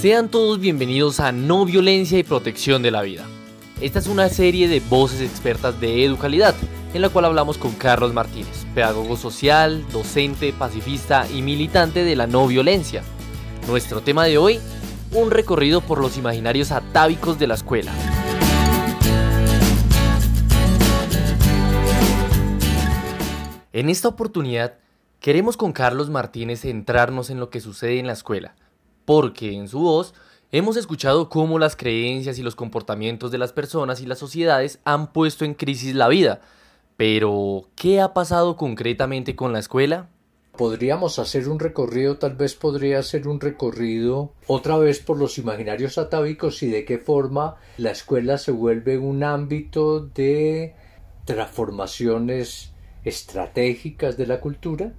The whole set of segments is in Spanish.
Sean todos bienvenidos a No Violencia y Protección de la Vida. Esta es una serie de voces expertas de Educalidad, en la cual hablamos con Carlos Martínez, pedagogo social, docente, pacifista y militante de la no violencia. Nuestro tema de hoy, un recorrido por los imaginarios atávicos de la escuela. En esta oportunidad, queremos con Carlos Martínez centrarnos en lo que sucede en la escuela, porque en su voz hemos escuchado cómo las creencias y los comportamientos de las personas y las sociedades han puesto en crisis la vida. Pero, ¿qué ha pasado concretamente con la escuela? Podríamos hacer un recorrido, tal vez podría ser un recorrido otra vez por los imaginarios atávicos y de qué forma la escuela se vuelve un ámbito de transformaciones estratégicas de la cultura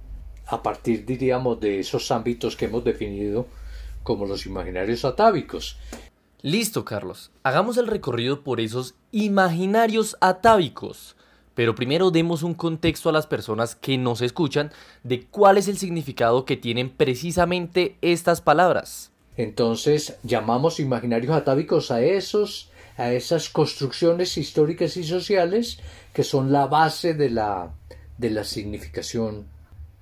a partir, diríamos, de esos ámbitos que hemos definido como los imaginarios atávicos. Listo, Carlos. Hagamos el recorrido por esos imaginarios atávicos. Pero primero demos un contexto a las personas que nos escuchan de cuál es el significado que tienen precisamente estas palabras. Entonces, llamamos imaginarios atávicos a esos a esas construcciones históricas y sociales que son la base de la de la significación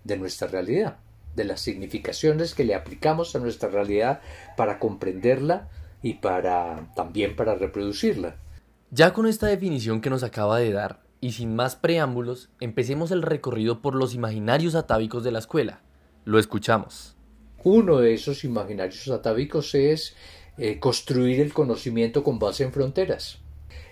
de nuestra realidad de las significaciones que le aplicamos a nuestra realidad para comprenderla y para también para reproducirla. Ya con esta definición que nos acaba de dar, y sin más preámbulos, empecemos el recorrido por los imaginarios atávicos de la escuela. Lo escuchamos. Uno de esos imaginarios atávicos es eh, construir el conocimiento con base en fronteras.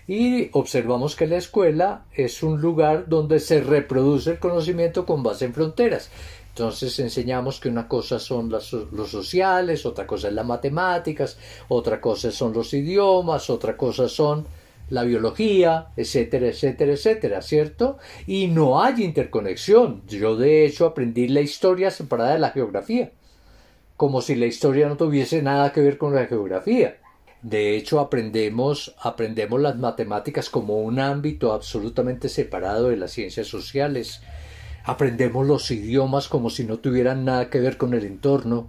Y observamos que la escuela es un lugar donde se reproduce el conocimiento con base en fronteras. Entonces enseñamos que una cosa son los sociales, otra cosa es las matemáticas, otra cosa son los idiomas, otra cosa son la biología, etcétera, etcétera, etcétera, ¿cierto? Y no hay interconexión. Yo de hecho aprendí la historia separada de la geografía, como si la historia no tuviese nada que ver con la geografía. De hecho, aprendemos, aprendemos las matemáticas como un ámbito absolutamente separado de las ciencias sociales Aprendemos los idiomas como si no tuvieran nada que ver con el entorno.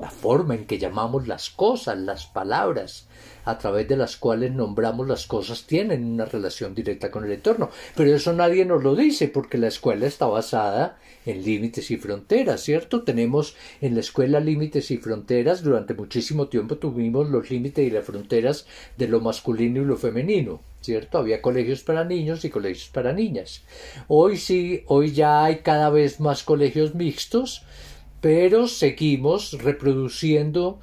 La forma en que llamamos las cosas, las palabras, a través de las cuales nombramos las cosas tienen una relación directa con el entorno. Pero eso nadie nos lo dice porque la escuela está basada en límites y fronteras, ¿cierto? Tenemos en la escuela límites y fronteras. Durante muchísimo tiempo tuvimos los límites y las fronteras de lo masculino y lo femenino. ¿cierto? Había colegios para niños y colegios para niñas. Hoy sí, hoy ya hay cada vez más colegios mixtos, pero seguimos reproduciendo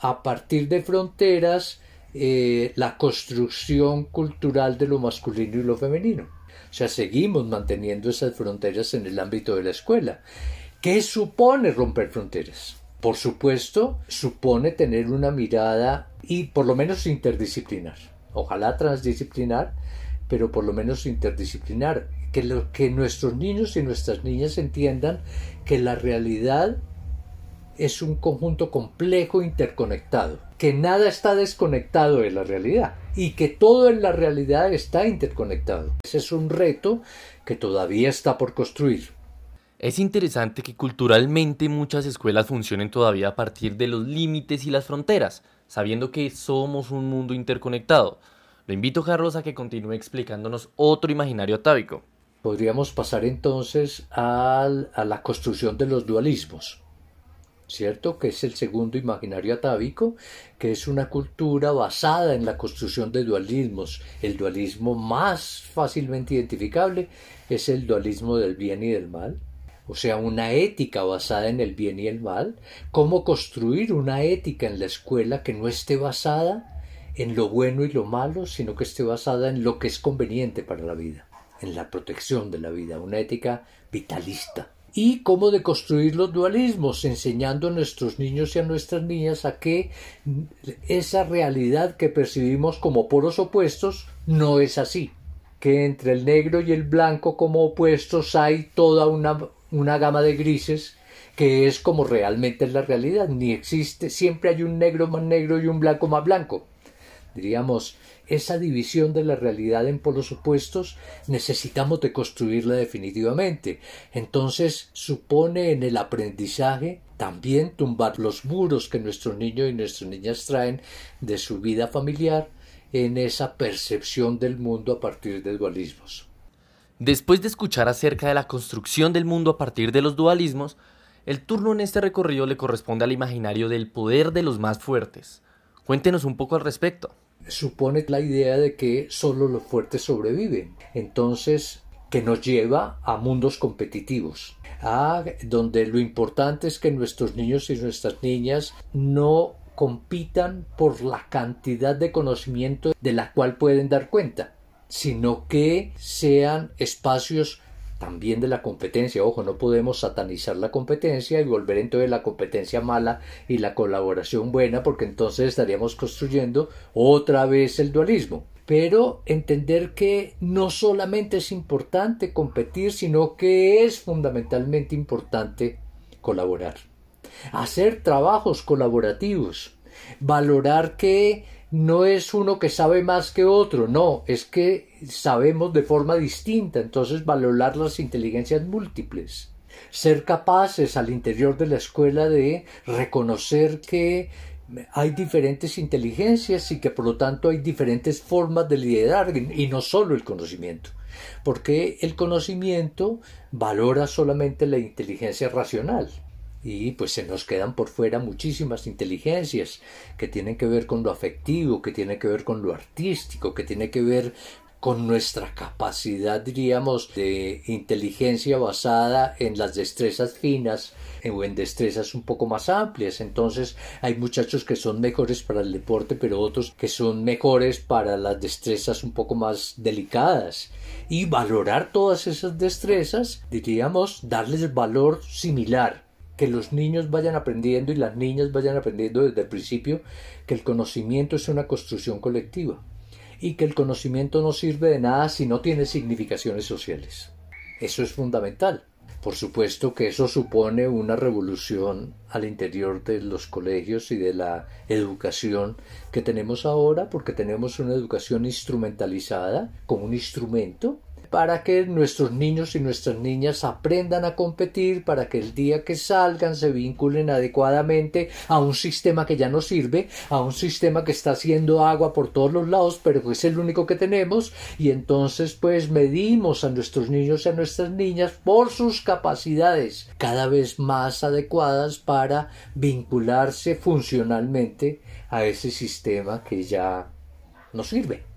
a partir de fronteras eh, la construcción cultural de lo masculino y lo femenino. O sea, seguimos manteniendo esas fronteras en el ámbito de la escuela. ¿Qué supone romper fronteras? Por supuesto, supone tener una mirada y por lo menos interdisciplinar ojalá transdisciplinar, pero por lo menos interdisciplinar, que, lo, que nuestros niños y nuestras niñas entiendan que la realidad es un conjunto complejo interconectado, que nada está desconectado de la realidad y que todo en la realidad está interconectado. Ese es un reto que todavía está por construir. Es interesante que culturalmente muchas escuelas funcionen todavía a partir de los límites y las fronteras, sabiendo que somos un mundo interconectado. Lo invito, Carlos, a que continúe explicándonos otro imaginario atávico. Podríamos pasar entonces a la construcción de los dualismos, ¿cierto? Que es el segundo imaginario atávico, que es una cultura basada en la construcción de dualismos. El dualismo más fácilmente identificable es el dualismo del bien y del mal, o sea, una ética basada en el bien y el mal, cómo construir una ética en la escuela que no esté basada en lo bueno y lo malo, sino que esté basada en lo que es conveniente para la vida, en la protección de la vida, una ética vitalista. Y cómo deconstruir los dualismos, enseñando a nuestros niños y a nuestras niñas a que esa realidad que percibimos como poros opuestos no es así, que entre el negro y el blanco como opuestos hay toda una una gama de grises que es como realmente es la realidad, ni existe, siempre hay un negro más negro y un blanco más blanco. Diríamos, esa división de la realidad en polos opuestos necesitamos deconstruirla definitivamente. Entonces supone en el aprendizaje también tumbar los muros que nuestros niños y nuestras niñas traen de su vida familiar en esa percepción del mundo a partir de dualismos. Después de escuchar acerca de la construcción del mundo a partir de los dualismos, el turno en este recorrido le corresponde al imaginario del poder de los más fuertes. Cuéntenos un poco al respecto. Supone la idea de que solo los fuertes sobreviven. Entonces, que nos lleva a mundos competitivos, a donde lo importante es que nuestros niños y nuestras niñas no compitan por la cantidad de conocimiento de la cual pueden dar cuenta, sino que sean espacios también de la competencia. Ojo, no podemos satanizar la competencia y volver entonces la competencia mala y la colaboración buena, porque entonces estaríamos construyendo otra vez el dualismo. Pero entender que no solamente es importante competir, sino que es fundamentalmente importante colaborar. Hacer trabajos colaborativos. Valorar que no es uno que sabe más que otro, no, es que sabemos de forma distinta, entonces valorar las inteligencias múltiples. Ser capaces al interior de la escuela de reconocer que hay diferentes inteligencias y que por lo tanto hay diferentes formas de liderar y no solo el conocimiento. Porque el conocimiento valora solamente la inteligencia racional, y pues se nos quedan por fuera muchísimas inteligencias que tienen que ver con lo afectivo, que tienen que ver con lo artístico, que tiene que ver con nuestra capacidad, diríamos, de inteligencia basada en las destrezas finas o en destrezas un poco más amplias. Entonces hay muchachos que son mejores para el deporte, pero otros que son mejores para las destrezas un poco más delicadas. Y valorar todas esas destrezas, diríamos, darles valor similar que los niños vayan aprendiendo y las niñas vayan aprendiendo desde el principio que el conocimiento es una construcción colectiva y que el conocimiento no sirve de nada si no tiene significaciones sociales. Eso es fundamental. Por supuesto que eso supone una revolución al interior de los colegios y de la educación que tenemos ahora, porque tenemos una educación instrumentalizada como un instrumento para que nuestros niños y nuestras niñas aprendan a competir, para que el día que salgan se vinculen adecuadamente a un sistema que ya no sirve, a un sistema que está haciendo agua por todos los lados, pero que es el único que tenemos, y entonces pues medimos a nuestros niños y a nuestras niñas por sus capacidades cada vez más adecuadas para vincularse funcionalmente a ese sistema que ya no sirve.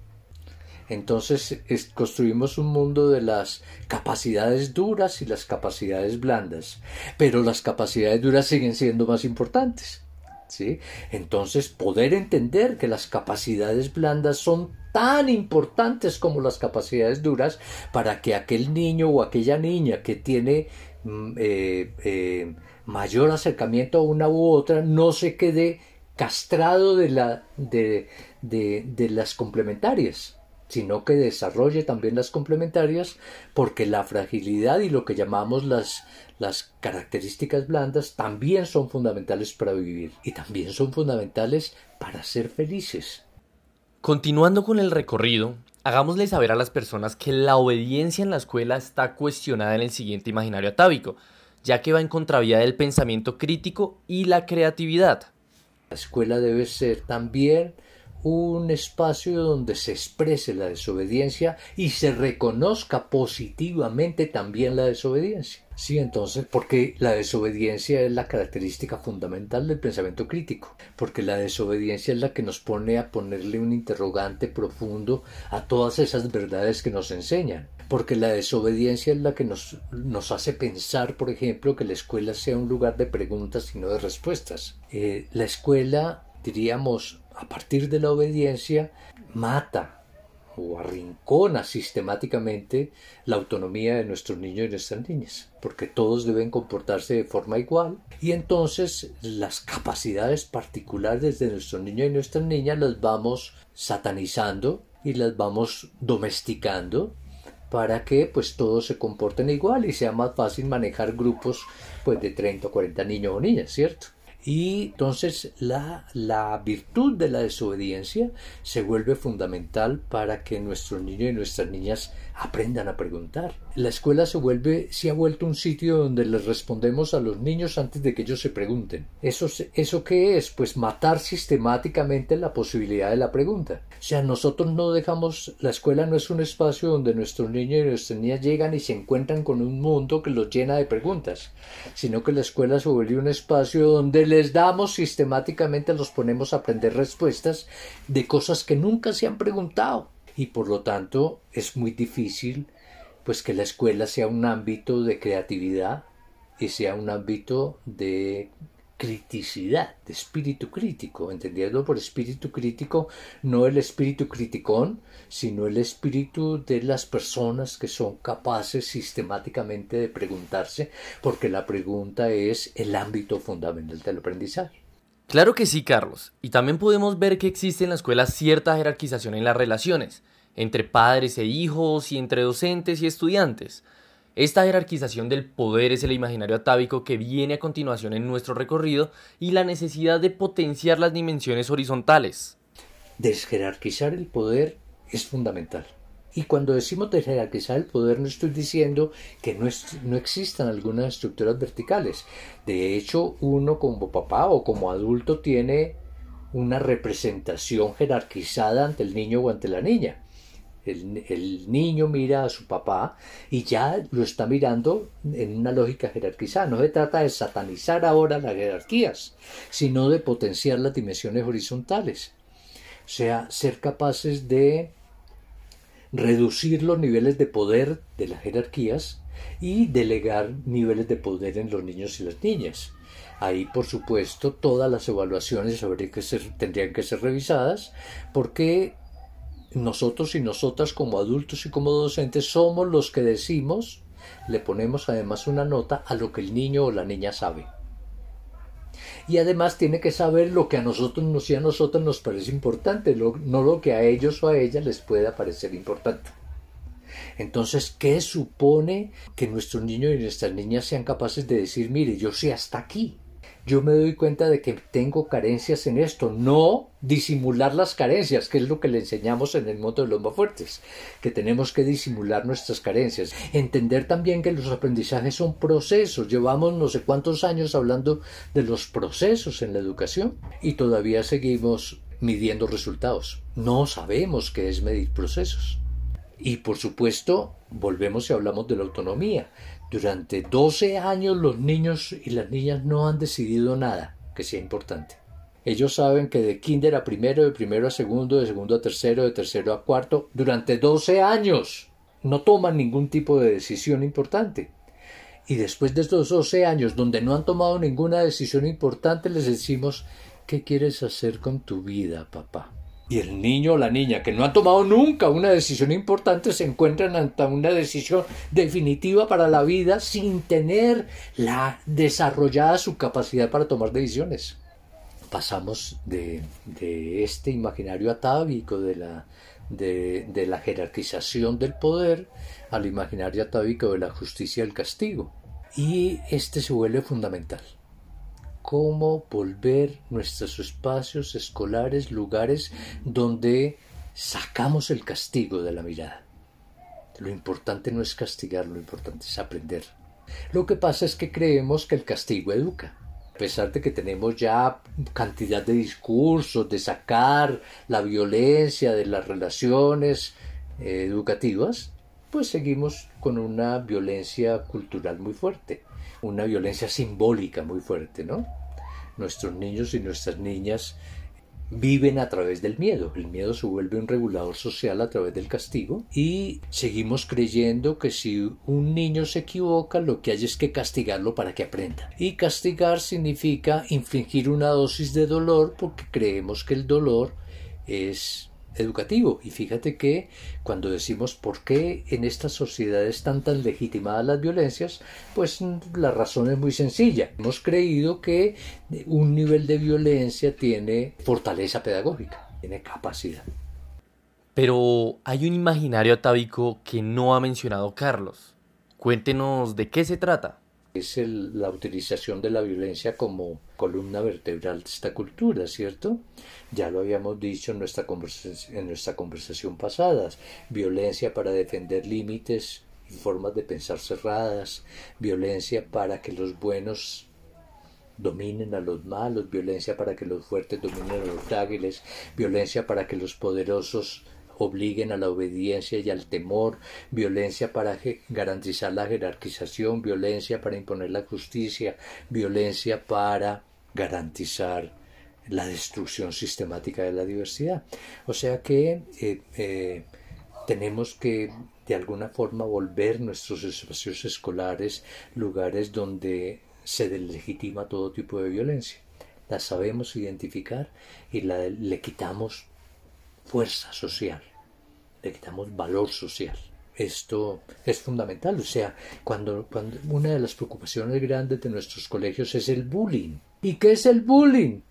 Entonces construimos un mundo de las capacidades duras y las capacidades blandas, pero las capacidades duras siguen siendo más importantes. ¿sí? Entonces poder entender que las capacidades blandas son tan importantes como las capacidades duras para que aquel niño o aquella niña que tiene mm, eh, eh, mayor acercamiento a una u otra no se quede castrado de, la, de, de las complementarias sino que desarrolle también las complementarias, porque la fragilidad y lo que llamamos las, las características blandas también son fundamentales para vivir y también son fundamentales para ser felices. Continuando con el recorrido, hagámosle saber a las personas que la obediencia en la escuela está cuestionada en el siguiente imaginario atávico, ya que va en contravía del pensamiento crítico y la creatividad. La escuela debe ser también un espacio donde se exprese la desobediencia y se reconozca positivamente también la desobediencia. Sí, entonces, porque la desobediencia es la característica fundamental del pensamiento crítico, porque la desobediencia es la que nos pone a ponerle un interrogante profundo a todas esas verdades que nos enseñan, porque la desobediencia es la que nos, nos hace pensar, por ejemplo, que la escuela sea un lugar de preguntas y no de respuestas. Eh, la escuela, diríamos, a partir de la obediencia, mata o arrincona sistemáticamente la autonomía de nuestros niños y nuestras niñas, porque todos deben comportarse de forma igual y entonces las capacidades particulares de nuestros niños y nuestras niñas las vamos satanizando y las vamos domesticando para que pues todos se comporten igual y sea más fácil manejar grupos pues de 30 o 40 niños o niñas, ¿cierto? Y entonces la, la virtud de la desobediencia se vuelve fundamental para que nuestros niños y nuestras niñas aprendan a preguntar. La escuela se vuelve, se ha vuelto un sitio donde les respondemos a los niños antes de que ellos se pregunten. ¿Eso, ¿Eso qué es? Pues matar sistemáticamente la posibilidad de la pregunta. O sea, nosotros no dejamos, la escuela no es un espacio donde nuestros niños y nuestras niñas llegan y se encuentran con un mundo que los llena de preguntas, sino que la escuela se vuelve un espacio donde les damos sistemáticamente, los ponemos a aprender respuestas de cosas que nunca se han preguntado y por lo tanto es muy difícil pues que la escuela sea un ámbito de creatividad y sea un ámbito de criticidad, de espíritu crítico, entendiendo por espíritu crítico no el espíritu criticón, sino el espíritu de las personas que son capaces sistemáticamente de preguntarse, porque la pregunta es el ámbito fundamental del aprendizaje. Claro que sí, Carlos. Y también podemos ver que existe en la escuela cierta jerarquización en las relaciones, entre padres e hijos y entre docentes y estudiantes. Esta jerarquización del poder es el imaginario atávico que viene a continuación en nuestro recorrido y la necesidad de potenciar las dimensiones horizontales. Desjerarquizar el poder es fundamental. Y cuando decimos jerarquizar el poder no estoy diciendo que no, no existan algunas estructuras verticales. De hecho, uno como papá o como adulto tiene una representación jerarquizada ante el niño o ante la niña. El, el, niño mira a su papá y ya lo está mirando en una lógica jerarquizada. No se trata de satanizar ahora las jerarquías, sino de potenciar las dimensiones horizontales. O sea, ser capaces de reducir los niveles de poder de las jerarquías y delegar niveles de poder en los niños y las niñas. Ahí, por supuesto, todas las evaluaciones que ser, tendrían que ser revisadas porque nosotros y nosotras como adultos y como docentes somos los que decimos, le ponemos además una nota a lo que el niño o la niña sabe y además tiene que saber lo que a nosotros y a nosotros nos parece importante, no lo que a ellos o a ellas les pueda parecer importante. Entonces, ¿qué supone que nuestros niños y nuestras niñas sean capaces de decir, mire, yo sé hasta aquí? Yo me doy cuenta de que tengo carencias en esto, no disimular las carencias, que es lo que le enseñamos en el mundo de los más fuertes, que tenemos que disimular nuestras carencias. Entender también que los aprendizajes son procesos, llevamos no sé cuántos años hablando de los procesos en la educación y todavía seguimos midiendo resultados. No sabemos qué es medir procesos. Y por supuesto, volvemos y hablamos de la autonomía. Durante 12 años los niños y las niñas no han decidido nada que sea importante. Ellos saben que de kinder a primero, de primero a segundo, de segundo a tercero, de tercero a cuarto, durante 12 años no toman ningún tipo de decisión importante. Y después de estos 12 años donde no han tomado ninguna decisión importante, les decimos, ¿qué quieres hacer con tu vida, papá? Y el niño o la niña que no han tomado nunca una decisión importante se encuentran ante una decisión definitiva para la vida sin tener la desarrollada su capacidad para tomar decisiones. Pasamos de, este imaginario atávico de la, de la jerarquización del poder al imaginario atávico de la justicia y el castigo. Y este se vuelve fundamental cómo volver nuestros espacios escolares lugares donde sacamos el castigo de la mirada. Lo importante no es castigar, lo importante es aprender. Lo que pasa es que creemos que el castigo educa. A pesar de que tenemos ya cantidad de discursos de sacar la violencia de las relaciones eh, educativas, pues seguimos con una violencia cultural muy fuerte, una violencia simbólica muy fuerte, ¿no? nuestros niños y nuestras niñas viven a través del miedo. El miedo se vuelve un regulador social a través del castigo y seguimos creyendo que si un niño se equivoca lo que hay es que castigarlo para que aprenda. Y castigar significa infligir una dosis de dolor porque creemos que el dolor es educativo. Y fíjate que cuando decimos por qué en estas sociedades están tan legitimadas las violencias, pues la razón es muy sencilla. Hemos creído que un nivel de violencia tiene fortaleza pedagógica, tiene capacidad. Pero hay un imaginario atávico que no ha mencionado Carlos. Cuéntenos de qué se trata. es la utilización de la violencia como columna vertebral de esta cultura, ¿cierto? Ya lo habíamos dicho en nuestra, conversación, pasada, violencia para defender límites y formas de pensar cerradas, violencia para que los buenos dominen a los malos, violencia para que los fuertes dominen a los frágiles, violencia para que los poderosos obliguen a la obediencia y al temor, violencia para garantizar la jerarquización, violencia para imponer la justicia, violencia para garantizar la destrucción sistemática de la diversidad. O sea que eh, eh, tenemos que de alguna forma volver nuestros espacios escolares lugares donde se deslegitima todo tipo de violencia. La sabemos identificar y la, le quitamos fuerza social, le quitamos valor social. Esto es fundamental, o sea, cuando, cuando una de las preocupaciones grandes de nuestros colegios es el bullying. ¿Y qué es el bullying?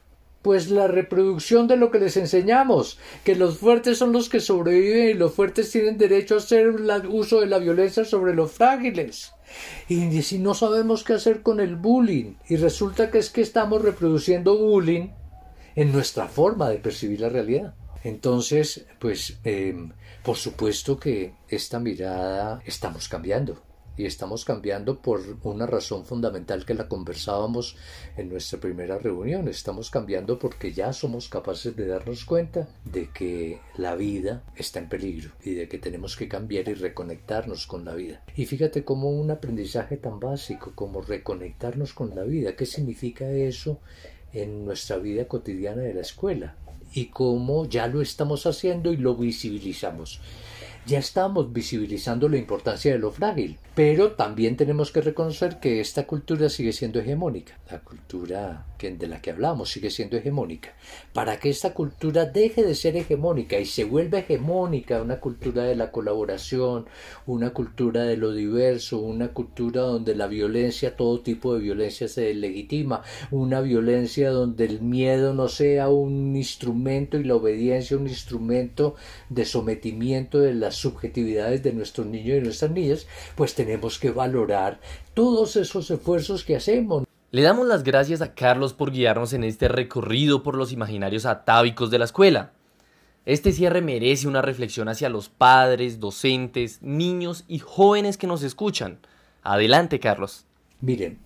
Pues la reproducción de lo que les enseñamos, que los fuertes son los que sobreviven y los fuertes tienen derecho a hacer el uso de la violencia sobre los frágiles. Y si no sabemos qué hacer con el bullying, y resulta que es que estamos reproduciendo bullying en nuestra forma de percibir la realidad. Entonces, pues, em, por supuesto que esta mirada estamos cambiando y estamos cambiando por una razón fundamental que la conversábamos en nuestra primera reunión. Estamos cambiando porque ya somos capaces de darnos cuenta de que la vida está en peligro y de que tenemos que cambiar y reconectarnos con la vida. Y fíjate cómo un aprendizaje tan básico como reconectarnos con la vida, ¿qué significa eso en nuestra vida cotidiana de la escuela? Y cómo ya lo estamos haciendo y lo visibilizamos. Ya estamos visibilizando la importancia de lo frágil, pero también tenemos que reconocer que esta cultura sigue siendo hegemónica, la cultura de la que hablamos sigue siendo hegemónica. Para que esta cultura deje de ser hegemónica y se vuelva hegemónica, una cultura de la colaboración, una cultura de lo diverso, una cultura donde la violencia, todo tipo de violencia se legitima, una violencia donde el miedo no sea un instrumento y la obediencia un instrumento de sometimiento de las subjetividades de nuestros niños y nuestras niñas, pues tenemos que valorar todos esos esfuerzos que hacemos. Le damos las gracias a Carlos por guiarnos en este recorrido por los imaginarios atávicos de la escuela. Este cierre merece una reflexión hacia los padres, docentes, niños y jóvenes que nos escuchan. Adelante, Carlos. Miren,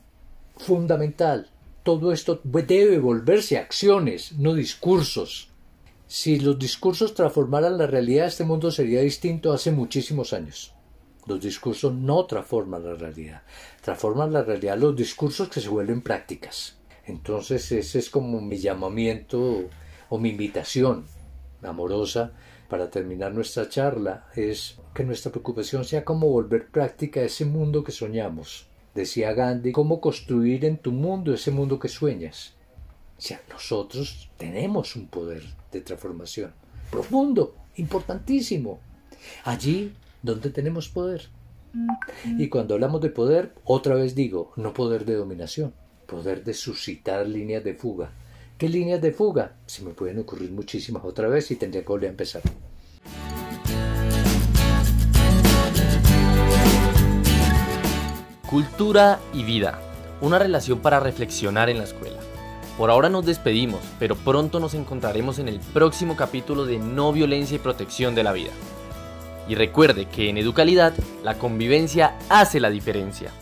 fundamental, todo esto debe volverse acciones, no discursos. Si los discursos transformaran la realidad, este mundo sería distinto hace muchísimos años. Los discursos no transforman la realidad, transforman la realidad los discursos que se vuelven prácticas. Entonces ese es como mi llamamiento o mi invitación amorosa para terminar nuestra charla, es que nuestra preocupación sea cómo volver práctica ese mundo que soñamos. Decía Gandhi, cómo construir en tu mundo ese mundo que sueñas. O sea, nosotros tenemos un poder de transformación profundo, importantísimo. Allí donde tenemos poder. Y cuando hablamos de poder, otra vez digo, no poder de dominación, poder de suscitar líneas de fuga. ¿Qué líneas de fuga? Se me pueden ocurrir muchísimas otra vez y tendría que volver a empezar. Cultura y vida. Una relación para reflexionar en la escuela. Por ahora nos despedimos, pero pronto nos encontraremos en el próximo capítulo de No Violencia y Protección de la Vida. Y recuerde que en Educalidad la convivencia hace la diferencia.